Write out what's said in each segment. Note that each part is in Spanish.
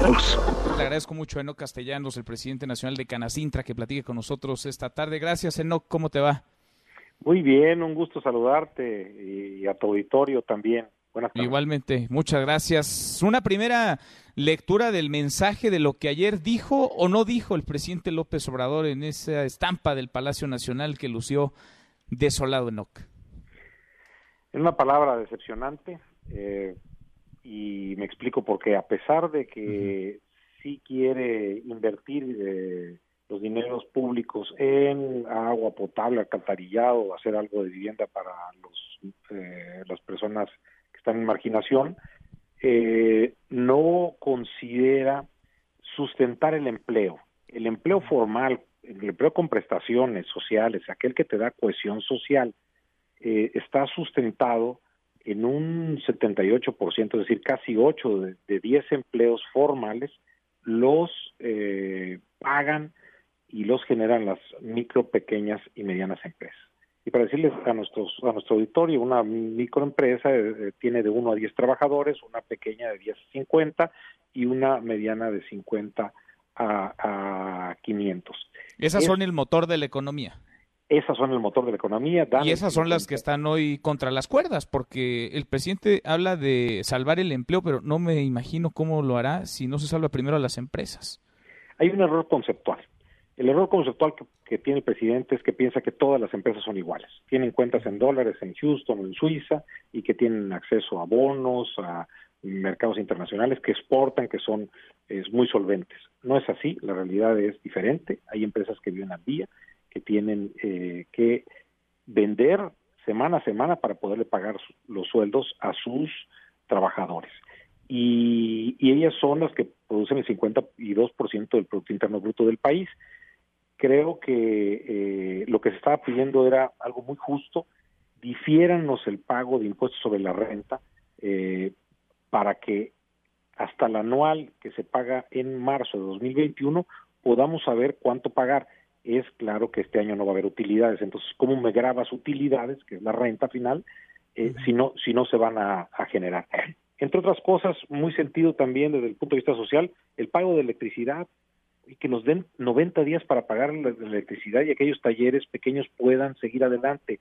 Le agradezco mucho a Enoc Castellanos, el presidente nacional de Canacintra, que platique con nosotros esta tarde. Gracias, Enoc. ¿Cómo te va? Muy bien, un gusto saludarte y a tu auditorio también. Buenas tardes. Igualmente, muchas gracias. Una primera lectura del mensaje de lo que ayer dijo o no dijo el presidente López Obrador en esa estampa del Palacio Nacional que lució desolado Enoc. En una palabra decepcionante, eh, y me explico por qué. A pesar de que sí quiere invertir eh, los dineros públicos en agua potable, alcantarillado, hacer algo de vivienda para los, eh, las personas que están en marginación, eh, no considera sustentar el empleo. El empleo formal, el empleo con prestaciones sociales, aquel que te da cohesión social, está sustentado en un 78%, es decir, casi 8 de, de 10 empleos formales los eh, pagan y los generan las micro, pequeñas y medianas empresas. Y para decirles a, nuestros, a nuestro auditorio, una microempresa eh, eh, tiene de 1 a 10 trabajadores, una pequeña de 10 a 50 y una mediana de 50 a, a 500. Esas son el motor de la economía. Esas son el motor de la economía. y esas son las que están hoy contra las cuerdas, porque el presidente habla de salvar el empleo, pero no me imagino cómo lo hará si no se salva primero a las empresas. Hay un error conceptual. El error conceptual que, tiene el presidente es que piensa que todas las empresas son iguales. Tienen cuentas en dólares en Houston o en Suiza y que tienen acceso a bonos, a mercados internacionales que exportan, que son es, muy solventes. No es así, la realidad es diferente. Hay empresas que viven al día que tienen eh, que vender semana a semana para poderle pagar los sueldos a sus trabajadores. Y, ellas son las que producen el 52% del Producto Interno Bruto del país. Creo que eh, lo que se estaba pidiendo era algo muy justo, difiéranos el pago de impuestos sobre la renta eh, para que hasta el anual que se paga en marzo de 2021 podamos saber cuánto pagar es claro que este año no va a haber utilidades. Entonces, ¿cómo me grabas utilidades, que es la renta final, eh, si, no, si no se van a, generar? Entre otras cosas, muy sentido también desde el punto de vista social, el pago de electricidad y que nos den 90 días para pagar la, electricidad y aquellos talleres pequeños puedan seguir adelante.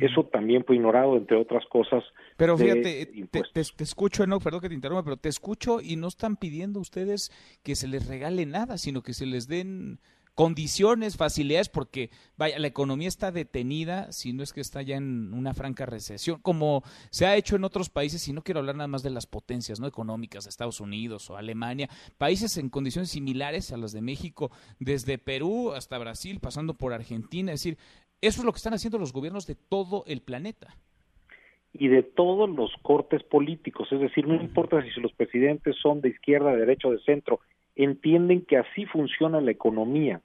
Eso también fue ignorado, entre otras cosas. Pero fíjate, te, te, escucho, no, perdón que te interrumpa, pero te escucho y no están pidiendo ustedes que se les regale nada, sino que se les den condiciones, facilidades, porque vaya, la economía está detenida, si no es que está ya en una franca recesión, como se ha hecho en otros países, y no quiero hablar nada más de las potencias no económicas, Estados Unidos o Alemania, países en condiciones similares a las de México, desde Perú hasta Brasil, pasando por Argentina, es decir, eso es lo que están haciendo los gobiernos de todo el planeta. Y de todos los cortes políticos, es decir, no importa si los presidentes son de izquierda, de derecha o de centro, entienden que así funciona la economía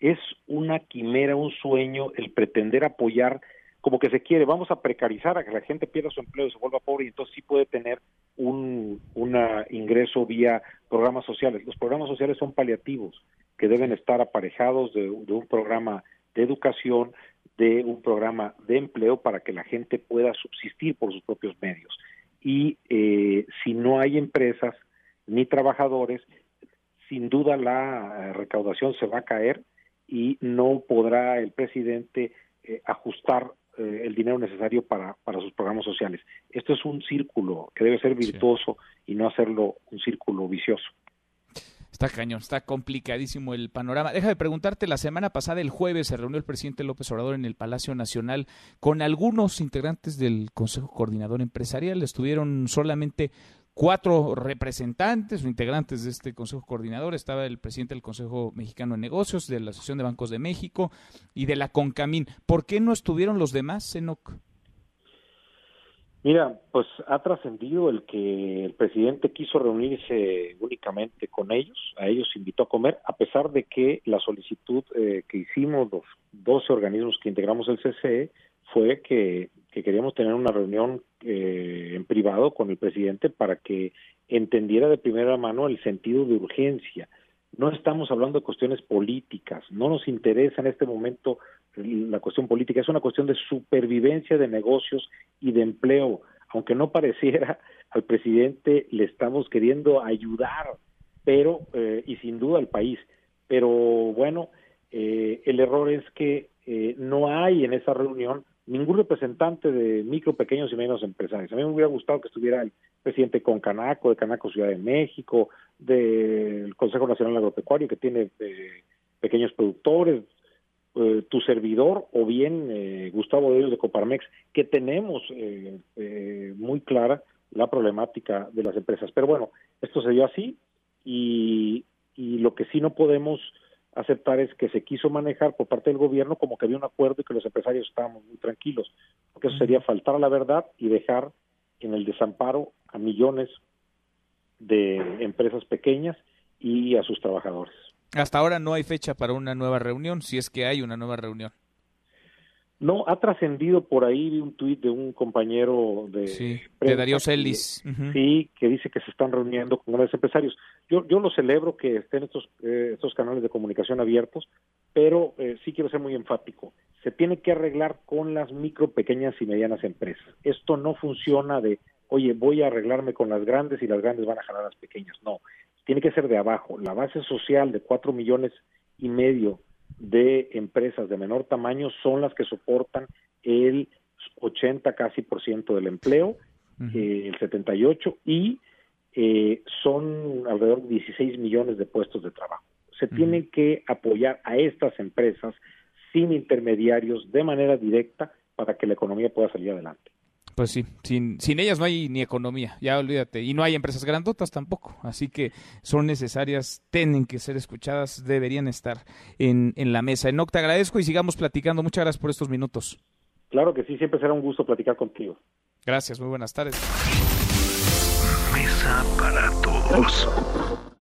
es una quimera, un sueño el pretender apoyar como que se quiere, vamos a precarizar a que la gente pierda su empleo y se vuelva pobre y entonces sí puede tener un ingreso vía programas sociales. Los programas sociales son paliativos que deben estar aparejados de, un programa de educación, de un programa de empleo para que la gente pueda subsistir por sus propios medios. Y eh, si no hay empresas ni trabajadores, sin duda la eh, recaudación se va a caer y no podrá el presidente eh, ajustar eh, el dinero necesario para, para sus programas sociales. Esto es un círculo que debe ser virtuoso y no hacerlo un círculo vicioso. Está cañón, está complicadísimo el panorama. Déjame preguntarte, la semana pasada, el jueves, se reunió el presidente López Obrador en el Palacio Nacional con algunos integrantes del Consejo Coordinador Empresarial. Estuvieron solamente cuatro representantes o integrantes de este Consejo Coordinador. Estaba el presidente del Consejo Mexicano de Negocios, de la Asociación de Bancos de México y de la CONCAMIN. ¿Por qué no estuvieron los demás, Senoc? Mira, pues ha trascendido el que el presidente quiso reunirse únicamente con ellos, a ellos invitó a comer, a pesar de que la solicitud eh, que hicimos los 12 organismos que integramos el CCE fue que que queríamos tener una reunión eh, en privado con el presidente para que entendiera de primera mano el sentido de urgencia. No estamos hablando de cuestiones políticas, no nos interesa en este momento la cuestión política, es una cuestión de supervivencia de negocios y de empleo. Aunque no pareciera, al presidente le estamos queriendo ayudar pero, eh, y sin duda el país. Pero bueno, eh, el error es que eh, no hay en esa reunión ningún representante de micro, pequeños y medianos empresarios. A mí me hubiera gustado que estuviera el presidente con Canaco, de Canaco Ciudad de México, del Consejo Nacional Agropecuario, que tiene pequeños productores, tu servidor o bien Gustavo de de Coparmex, que tenemos muy clara la problemática de las empresas. Pero bueno, esto se dio así y, y lo que sí no podemos aceptar es que se quiso manejar por parte del gobierno como que había un acuerdo y que los empresarios estábamos muy tranquilos, porque eso sería faltar a la verdad y dejar en el desamparo a millones de empresas pequeñas y a sus trabajadores. Hasta ahora no hay fecha para una nueva reunión, si es que hay una nueva reunión. No, ha trascendido por ahí un tuit de un compañero de, sí, de Darío Celis. Sí, que dice que se están reuniendo con grandes empresarios. Yo, yo lo celebro que estén estos, eh, estos canales de comunicación abiertos, pero eh, sí quiero ser muy enfático. Se tiene que arreglar con las micro, pequeñas y medianas empresas. Esto no funciona de, oye, voy a arreglarme con las grandes y las grandes van a jalar a las pequeñas. No, tiene que ser de abajo. La base social de cuatro millones y medio de empresas de menor tamaño son las que soportan el 80 casi por ciento del empleo, eh, el 78 y eh, son alrededor de 16 millones de puestos de trabajo. Se tienen que apoyar a estas empresas sin intermediarios de manera directa para que la economía pueda salir adelante. Pues sí, sin, sin ellas no hay ni economía, ya olvídate. Y no hay empresas grandotas tampoco. Así que son necesarias, tienen que ser escuchadas, deberían estar en, en la mesa. Enoc, te agradezco y sigamos platicando. Muchas gracias por estos minutos. Claro que sí, siempre será un gusto platicar contigo. Gracias, muy buenas tardes. Mesa para todos.